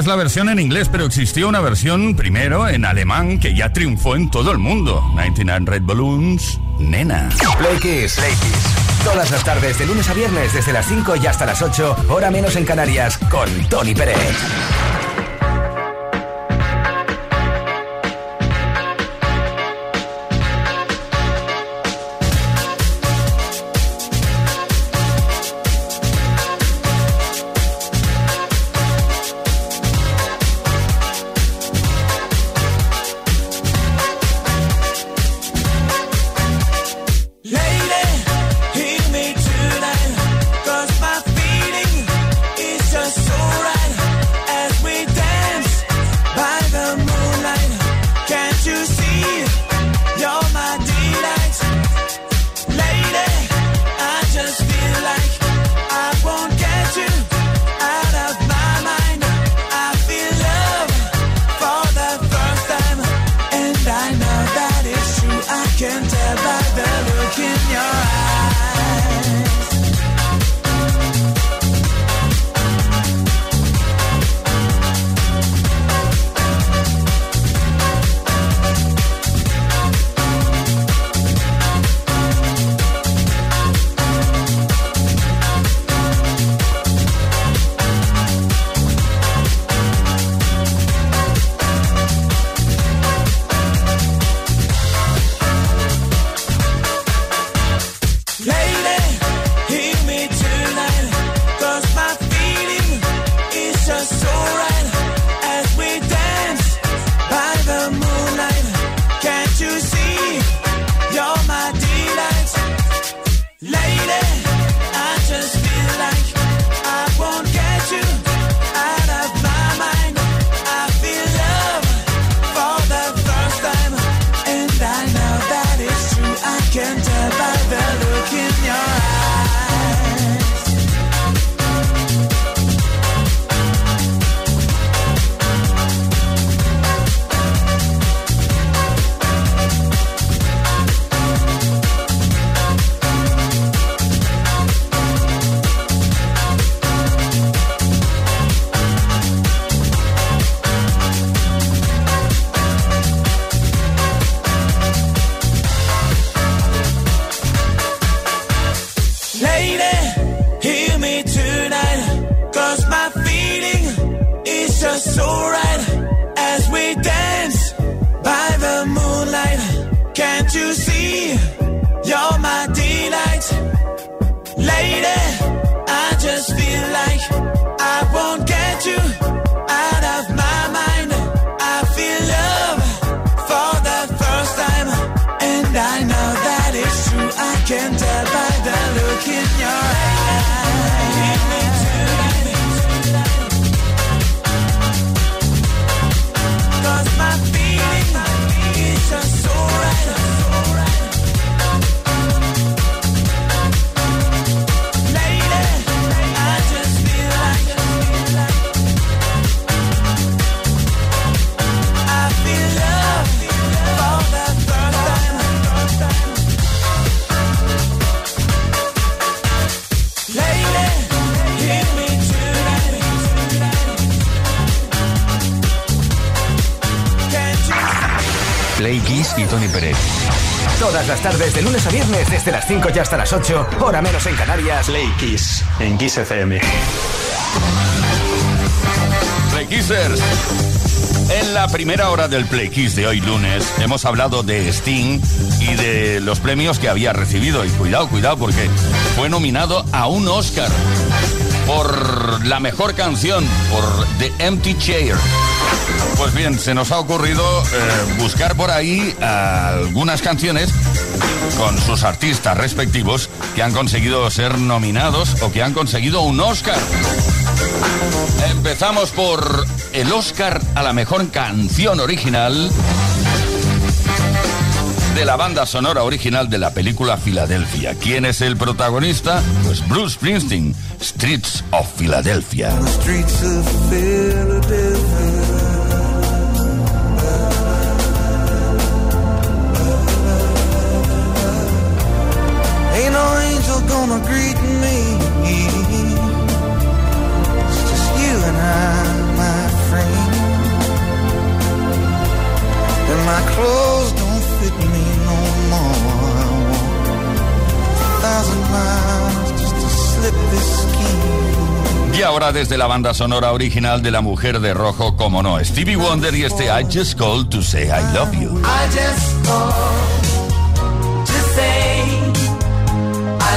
es la versión en inglés, pero existió una versión primero en alemán que ya triunfó en todo el mundo. 99 Red Balloons, nena. Play Kiss. Todas las tardes, de lunes a viernes, desde las 5 y hasta las 8, hora menos en Canarias, con Tony Pérez. at the look in your eyes. so right as we dance by the moonlight. Can't you see? You're my delight, lady. I just feel like I won't get you Play Kiss y Tony Pérez. Todas las tardes, de lunes a viernes, desde las 5 y hasta las 8, hora menos en Canarias. Play Kiss en Kiss FM. Play Kissers. En la primera hora del Play Kiss de hoy lunes hemos hablado de Sting y de los premios que había recibido. Y cuidado, cuidado, porque fue nominado a un Oscar por la mejor canción, por The Empty Chair. Pues bien, se nos ha ocurrido eh, buscar por ahí algunas canciones con sus artistas respectivos que han conseguido ser nominados o que han conseguido un Oscar. Empezamos por el Oscar a la mejor canción original de la banda sonora original de la película Filadelfia. ¿Quién es el protagonista? Pues Bruce Springsteen, Streets of Philadelphia. Streets of Philadelphia. Gonna greet me. It's just you and I, my friend. And my clothes don't fit me no more. I walk a thousand miles just to slip this skin. Y ahora desde la banda sonora original de La Mujer de Rojo, como no, Stevie Wonder y este I Just Called to Say I Love You. I just called to say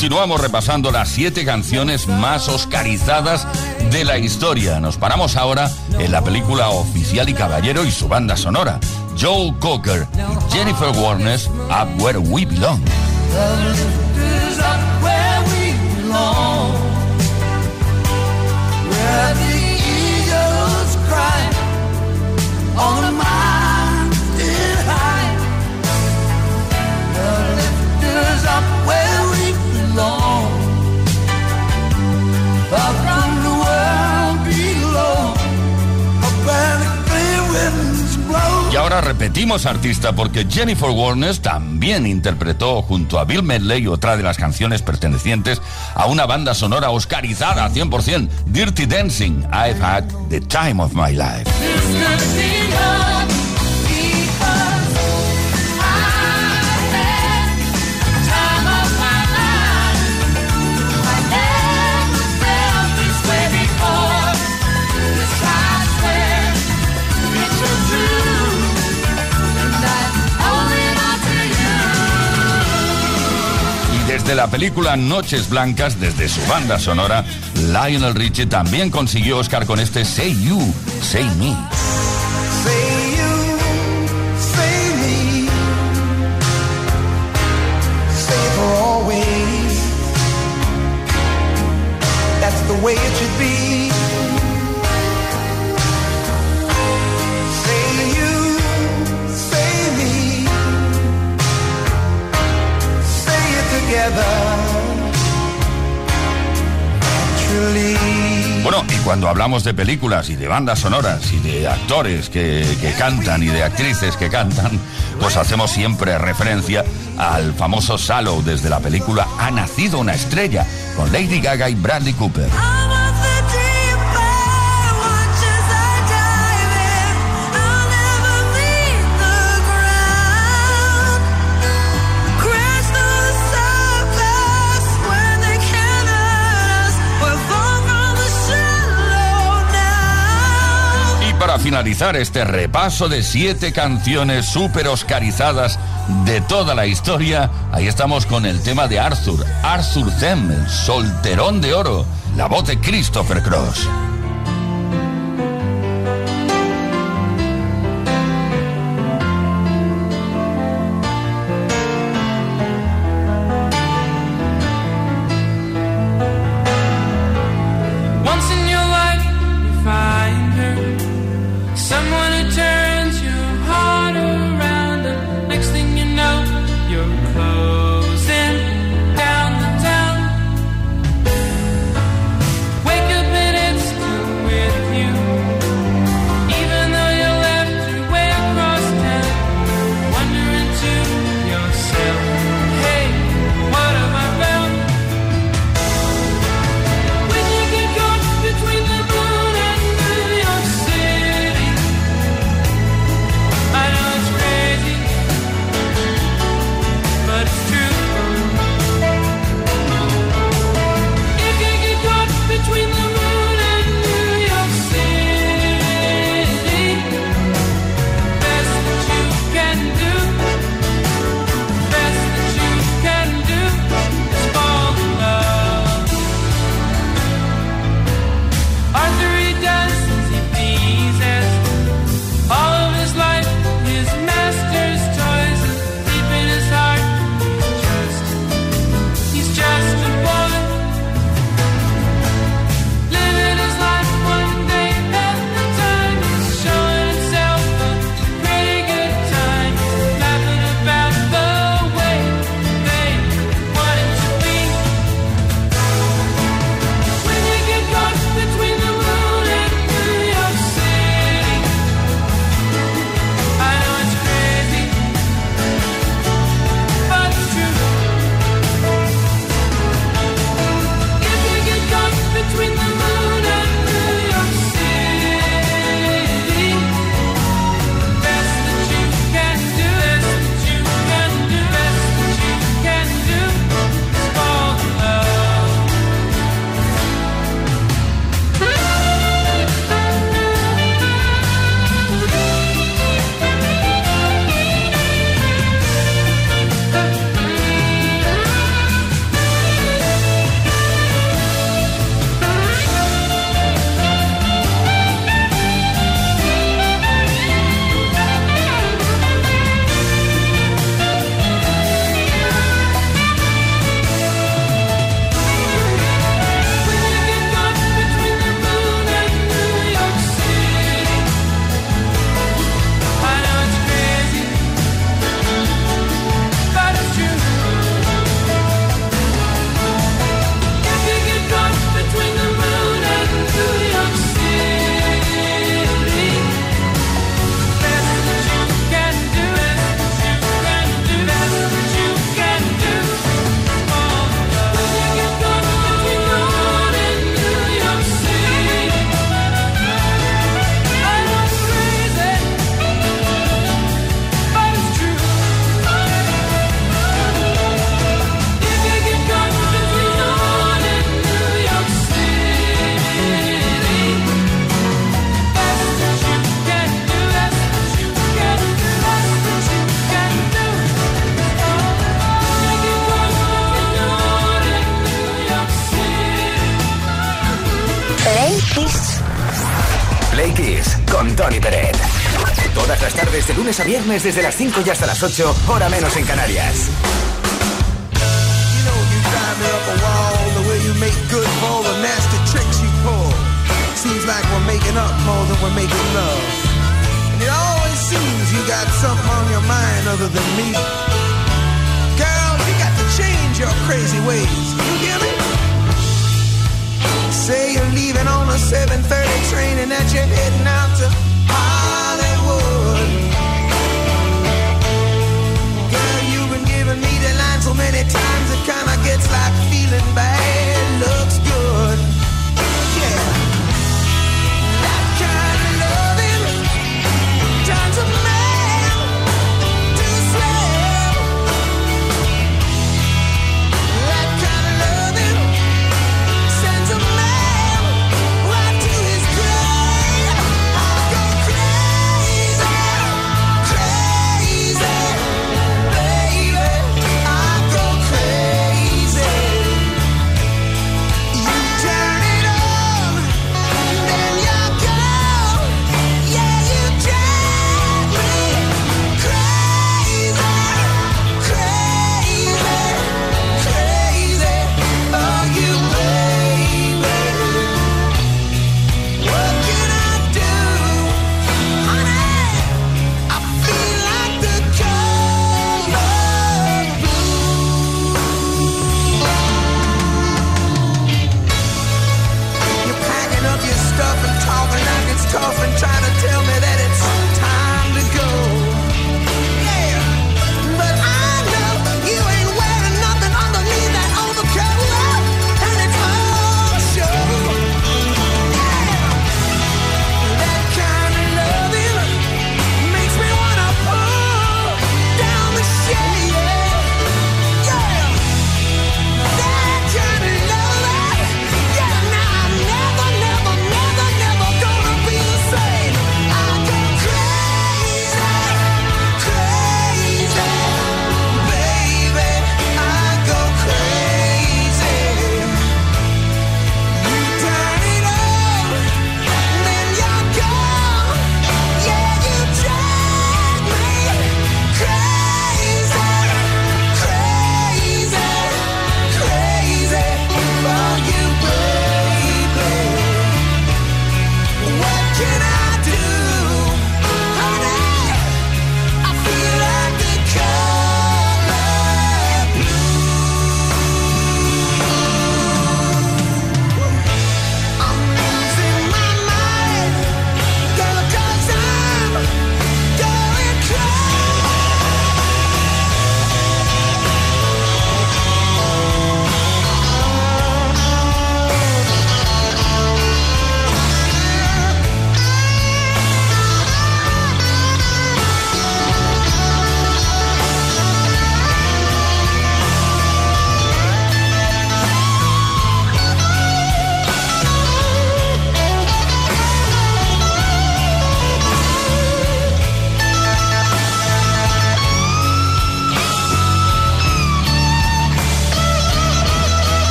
Continuamos repasando las siete canciones más oscarizadas de la historia. Nos paramos ahora en la película Oficial y Caballero y su banda sonora. Joel Cocker y Jennifer Warnes, Up Where We Belong. The world below. Y ahora repetimos artista porque Jennifer Warnes también interpretó junto a Bill Medley otra de las canciones pertenecientes a una banda sonora oscarizada 100%, Dirty Dancing, I've Had the Time of My Life. Desde la película Noches Blancas, desde su banda sonora, Lionel Richie también consiguió Oscar con este Say You, Say Me. Bueno, y cuando hablamos de películas y de bandas sonoras y de actores que, que cantan y de actrices que cantan, pues hacemos siempre referencia al famoso Salo desde la película Ha nacido una estrella, con Lady Gaga y Bradley Cooper. Para finalizar este repaso de siete canciones super oscarizadas de toda la historia, ahí estamos con el tema de Arthur, Arthur Them, el solterón de oro, la voz de Christopher Cross. Viernes desde las 5 y hasta las 8, hora menos en Canarias. Seems like we're making up more than we're making love. And it always seems you got something on your mind other than me. Girl, you got to change your crazy ways. You hear me? Say you're leaving on a 7:30 train and that you're heading out to many times it kinda gets like feeling bad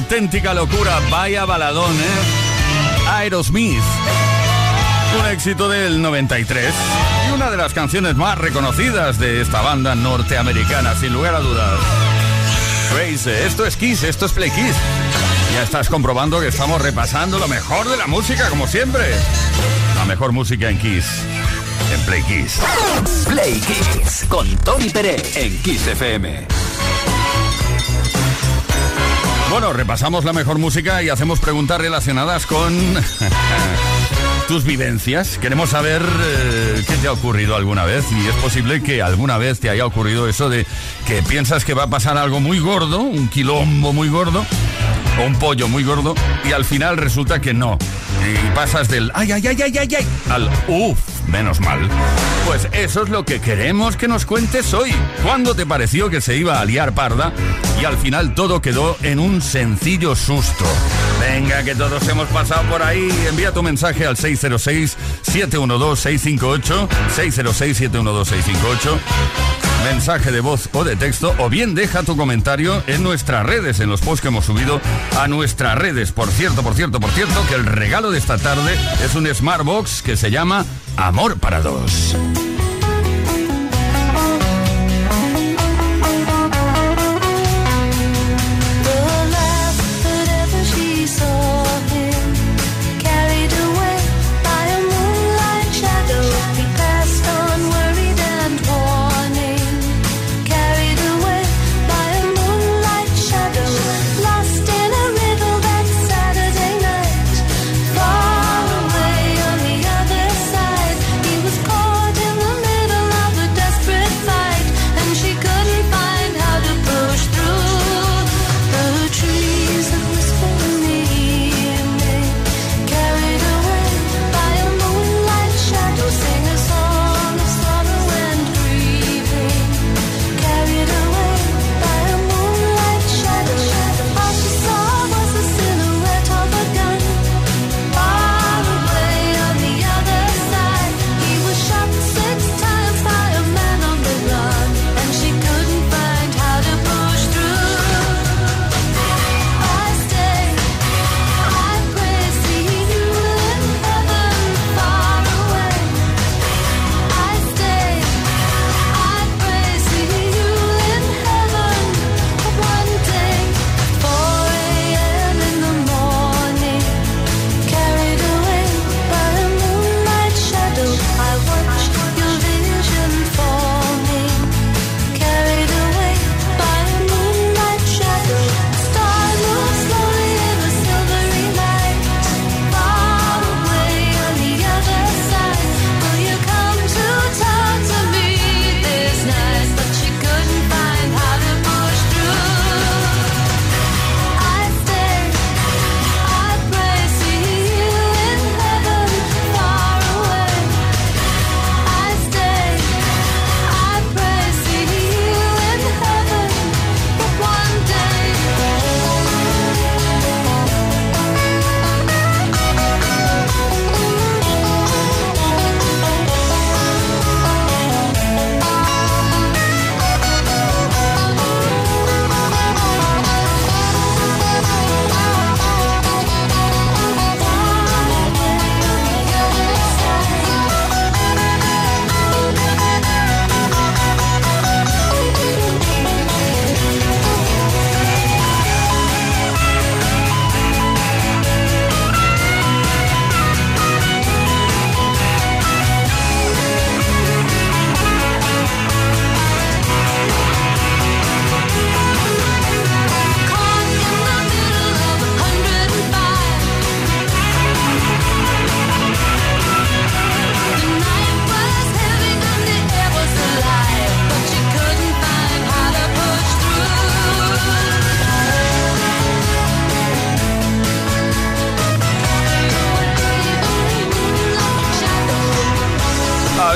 auténtica locura. Vaya baladón, ¿eh? Aerosmith. Un éxito del 93 y una de las canciones más reconocidas de esta banda norteamericana, sin lugar a dudas. Crazy. Esto es Kiss, esto es Play Kiss. Ya estás comprobando que estamos repasando lo mejor de la música, como siempre. La mejor música en Kiss. En Play Kiss. Play Kiss con Tony Peret en Kiss FM. Bueno, repasamos la mejor música y hacemos preguntas relacionadas con tus vivencias. Queremos saber eh, ¿qué te ha ocurrido alguna vez? Y es posible que alguna vez te haya ocurrido eso de que piensas que va a pasar algo muy gordo, un quilombo muy gordo, o un pollo muy gordo, y al final resulta que no. Y pasas del ay, ay, ay, ay, ay, ay, al uff, menos mal. Pues eso es lo que queremos que nos cuentes hoy. ¿Cuándo te pareció que se iba a liar parda y al final todo quedó en un sencillo susto? Venga, que todos hemos pasado por ahí. Envía tu mensaje al 606-712-658. 606-712-658 mensaje de voz o de texto o bien deja tu comentario en nuestras redes, en los posts que hemos subido a nuestras redes. Por cierto, por cierto, por cierto, que el regalo de esta tarde es un Smartbox que se llama Amor para dos.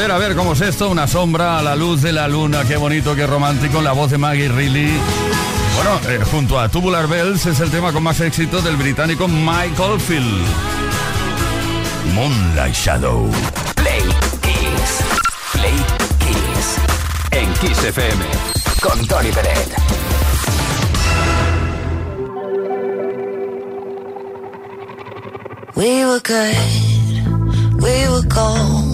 Ver, a ver, ¿cómo es esto? Una sombra a la luz de la luna. Qué bonito, qué romántico. La voz de Maggie Reilly. Bueno, eh, junto a Tubular Bells es el tema con más éxito del británico Michael Field. Moonlight Shadow. Play Kiss. Play Kiss. En Kiss FM. Con Tony Peret. We were good, we were gold.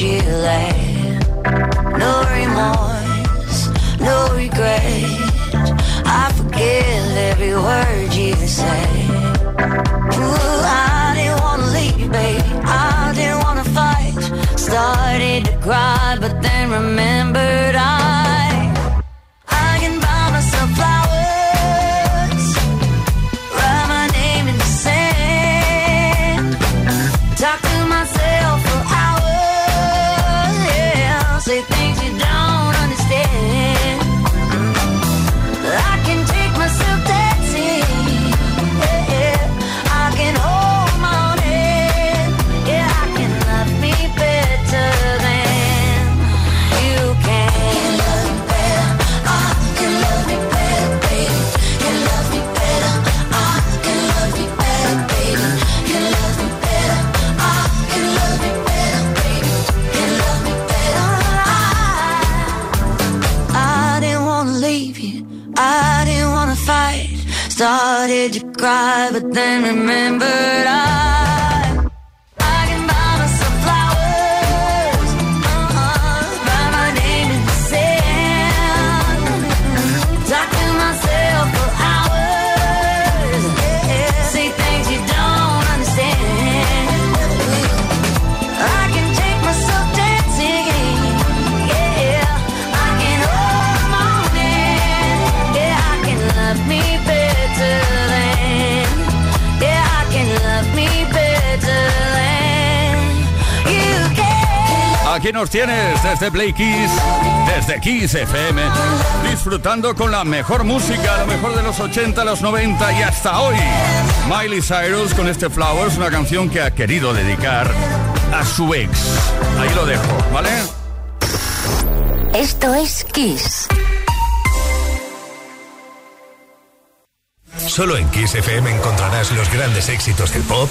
Chile. No remorse, no regret. I forget every word you say. Ooh, I didn't wanna leave, babe. I didn't wanna fight. Started to cry, but then remembered I. than remembered. I nos tienes desde Play Kiss, desde Kiss FM, disfrutando con la mejor música, lo mejor de los 80, los 90 y hasta hoy. Miley Cyrus con este Flowers, una canción que ha querido dedicar a su ex. Ahí lo dejo, ¿vale? Esto es Kiss. Solo en Kiss FM encontrarás los grandes éxitos del pop.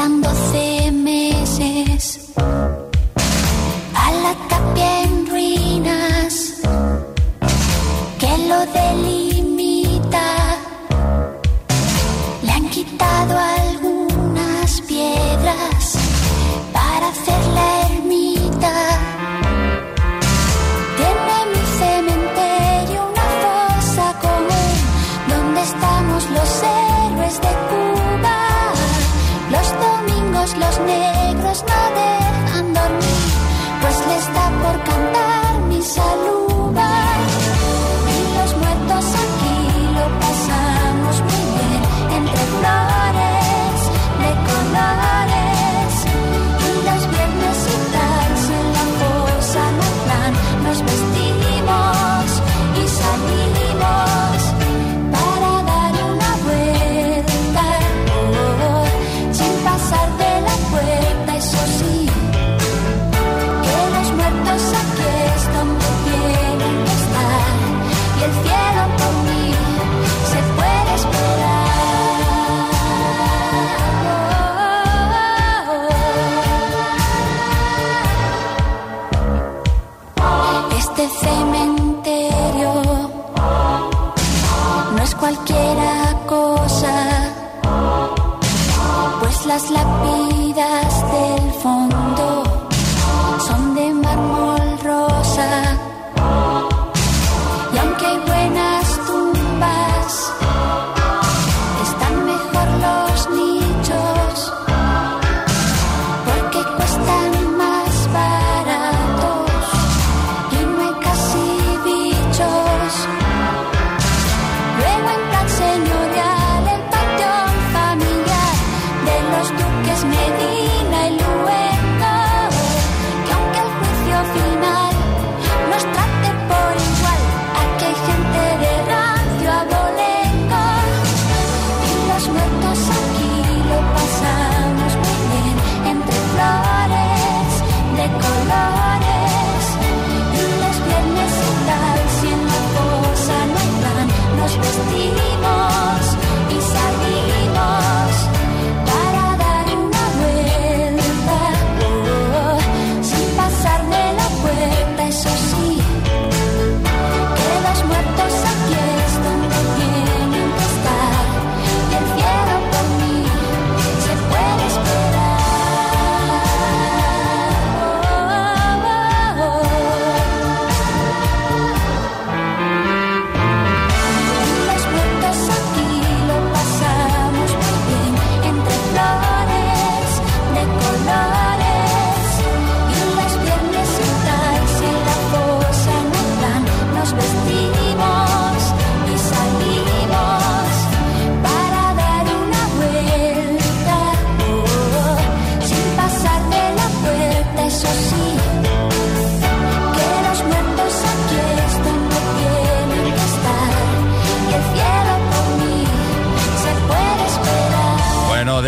bailando.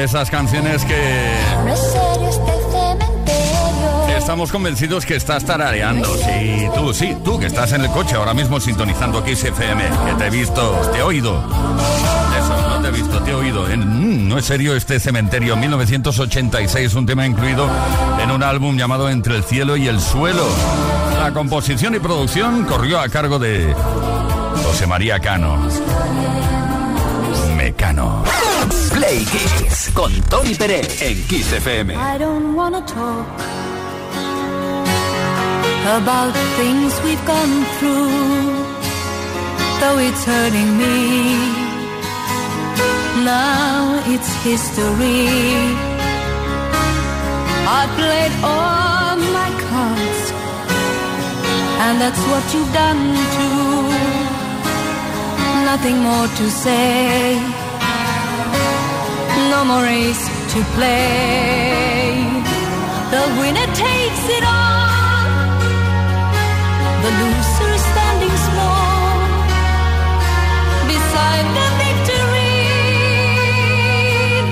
Esas canciones que estamos convencidos que estás tarareando. Sí, tú, sí, tú que estás en el coche ahora mismo sintonizando Kiss FM, que te he visto, te he oído. Eso, no te he visto, te he oído. En, mm, no es serio este cementerio, 1986, un tema incluido en un álbum llamado Entre el cielo y el suelo. La composición y producción corrió a cargo de José María Cano. Play con Tony Pérez en Kiss FM. I don't wanna talk about things we've gone through, though it's hurting me. Now it's history. I played all my cards, and that's what you've done too. Nothing more to say no more race to play. The winner takes it all. The loser standing small beside the victory.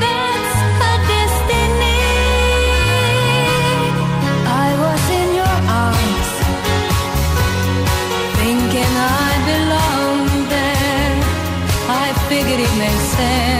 That's her destiny. I was in your arms, thinking I belonged there. I figured it made sense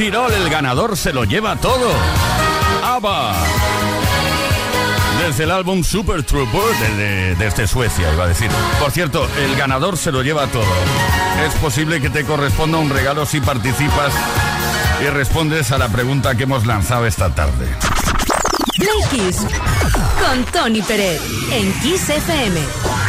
all, el ganador se lo lleva todo. ABBA. Desde el álbum Super Trooper, desde, desde Suecia, iba a decir. Por cierto, el ganador se lo lleva todo. Es posible que te corresponda un regalo si participas y respondes a la pregunta que hemos lanzado esta tarde. Play con Tony Pérez en Kiss FM.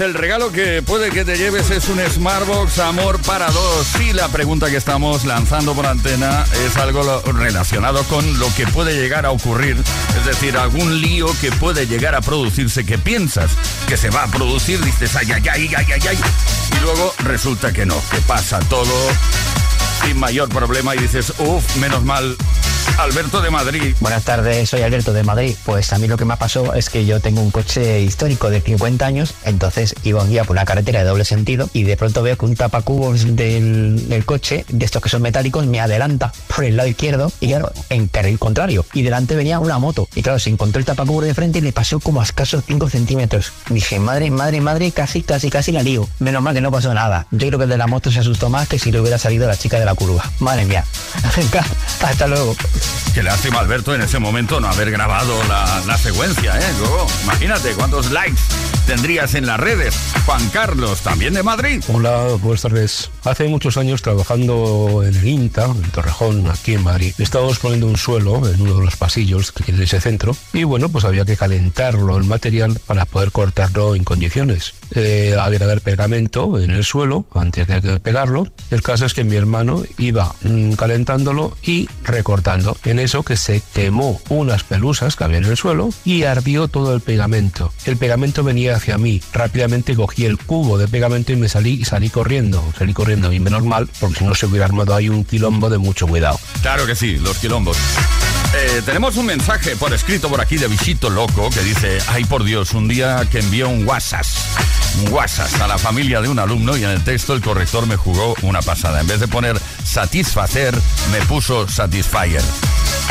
El regalo que puede que te lleves es un Smartbox Amor para dos. Y la pregunta que estamos lanzando por antena es algo relacionado con lo que puede llegar a ocurrir. Es decir, algún lío que puede llegar a producirse que piensas que se va a producir, dices ay, ay, ay, ay, ay, ay. Y luego resulta que no, que pasa todo sin mayor problema y dices, uff, menos mal. Alberto de Madrid. Buenas tardes, soy Alberto de Madrid. Pues a mí lo que me pasó es que yo tengo un coche histórico de 50 años, entonces iba un día por una carretera de doble sentido y de pronto veo que un tapacubos del, del coche, de estos que son metálicos, me adelanta por el lado izquierdo y claro, en carril contrario. Y delante venía una moto. Y claro, se encontró el tapacubos de frente y le pasó como a escasos 5 centímetros. Dije, madre, madre, madre, casi, casi, casi la lío. Menos mal que no pasó nada. Yo creo que el de la moto se asustó más que si le hubiera salido la chica de la curva. Madre mía. Hasta luego. Qué lástima, Alberto, en ese momento no haber grabado la, la secuencia, ¿eh? Luego, imagínate cuántos likes tendrías en las redes. Juan Carlos, también de Madrid. Hola, buenas tardes. Hace muchos años trabajando en el INTA, en Torrejón, aquí en Madrid, estábamos poniendo un suelo en uno de los pasillos que tiene ese centro y bueno, pues había que calentarlo el material para poder cortarlo en condiciones. Eh, había que haber pegamento en el suelo antes de pegarlo. El caso es que mi hermano iba mm, calentándolo y recortando. En eso que se quemó unas pelusas que había en el suelo y ardió todo el pegamento. El pegamento venía hacia mí. Rápidamente cogí el cubo de pegamento y me salí y salí corriendo. Salí corriendo y menos mal porque si no se hubiera armado ahí un quilombo de mucho cuidado. Claro que sí, los quilombos. Tenemos un mensaje por escrito por aquí de Visito Loco que dice, ay por Dios, un día que envió un WhatsApp, un WhatsApp a la familia de un alumno y en el texto el corrector me jugó una pasada. En vez de poner satisfacer, me puso satisfyer.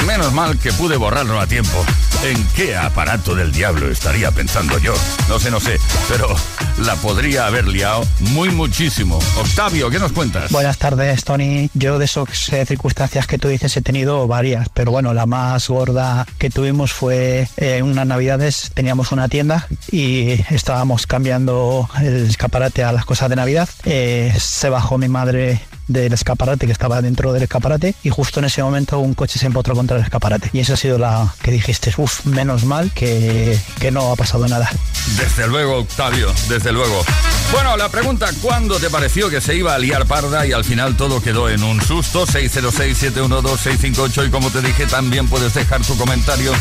Menos mal que pude borrarlo a tiempo. ¿En qué aparato del diablo estaría pensando yo? No sé, no sé, pero la podría haber liado muy muchísimo. Octavio, ¿qué nos cuentas? Buenas tardes, Tony. Yo de esas circunstancias que tú dices he tenido varias, pero bueno, la más gorda que tuvimos fue eh, unas navidades, teníamos una tienda y estábamos cambiando el escaparate a las cosas de Navidad. Eh, se bajó mi madre del escaparate que estaba dentro del escaparate y justo en ese momento un coche se empotró contra el escaparate y esa ha sido la que dijiste, uff, menos mal que, que no ha pasado nada. Desde luego, Octavio, desde luego. Bueno, la pregunta, ¿cuándo te pareció que se iba a liar parda y al final todo quedó en un susto? 606-712-658 y como te dije, también puedes dejar tu comentario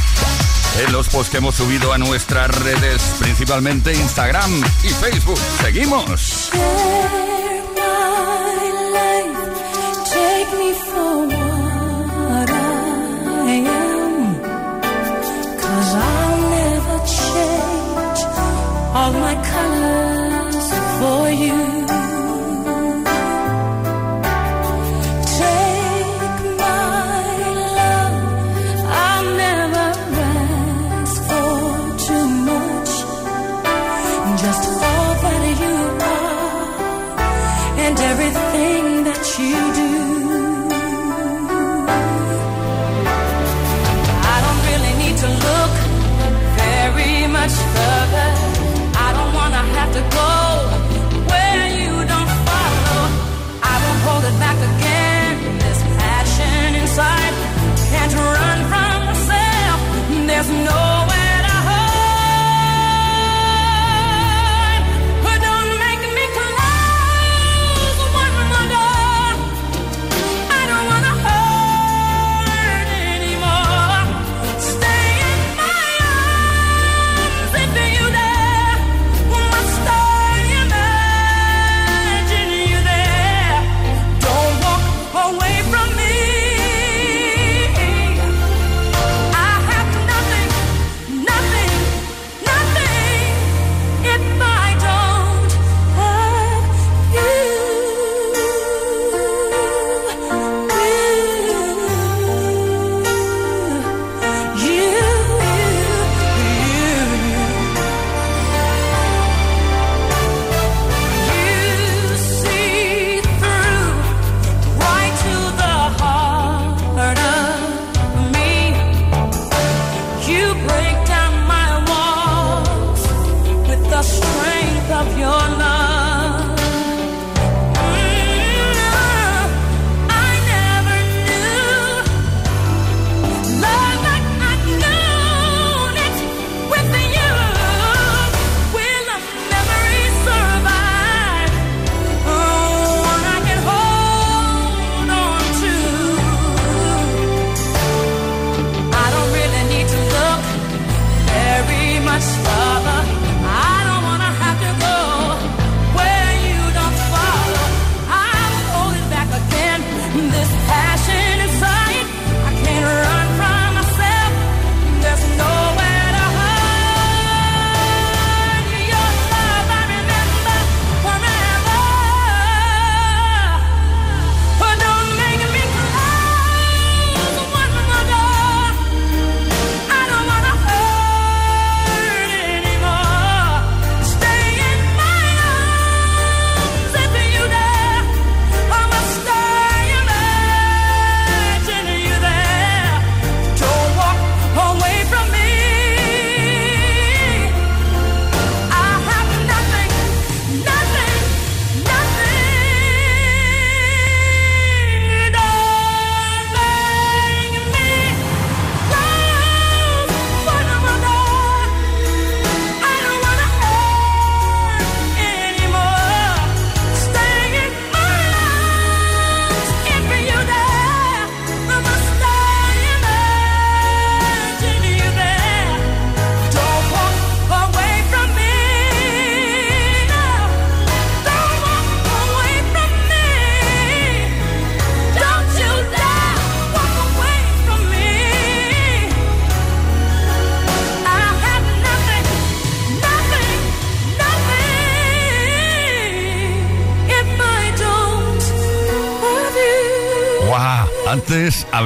en los posts que hemos subido a nuestras redes, principalmente Instagram y Facebook. Seguimos. All my colors for you.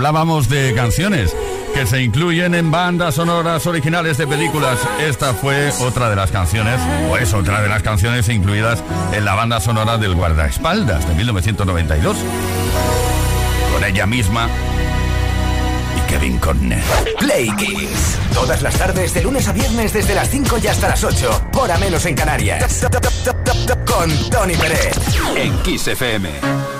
Hablábamos de canciones que se incluyen en bandas sonoras originales de películas. Esta fue otra de las canciones, o es otra de las canciones incluidas en la banda sonora del Guardaespaldas de 1992. Con ella misma y Kevin Conner. Play Kiss. Todas las tardes, de lunes a viernes, desde las 5 y hasta las 8. Hora menos en Canarias. Con Tony Pérez. En Kiss FM.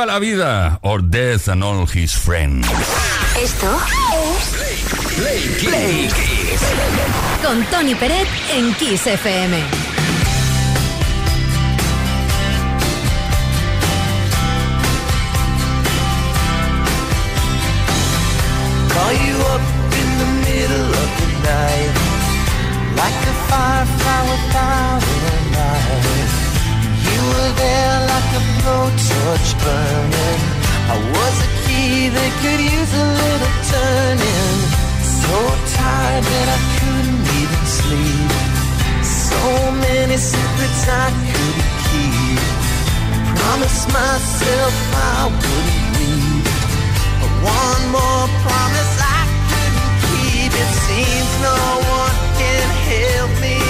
Viva la Vida, or Death and All His Friends. Esto es Play Kiss. Play Kiss. con Tony Peret en Kiss FM. Call you up in the middle of the night, like a firefly without a light. were there like a blowtorch burning. I was a key that could use a little turning. So tired that I couldn't even sleep. So many secrets I couldn't keep. Promised myself I wouldn't leave. But one more promise I couldn't keep. It seems no one can help me.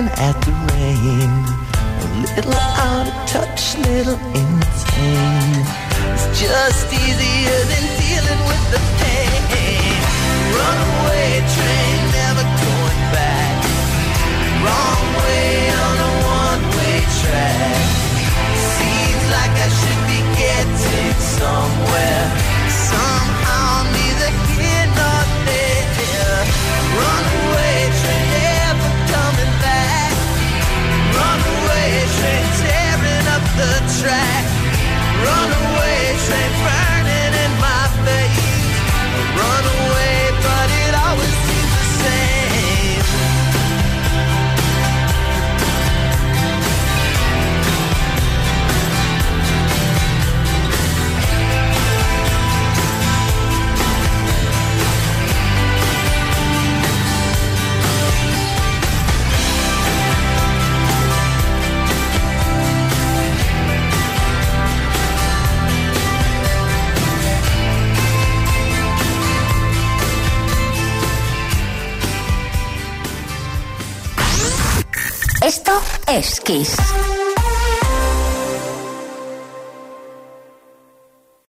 laughing at the rain. A little out of touch, little case.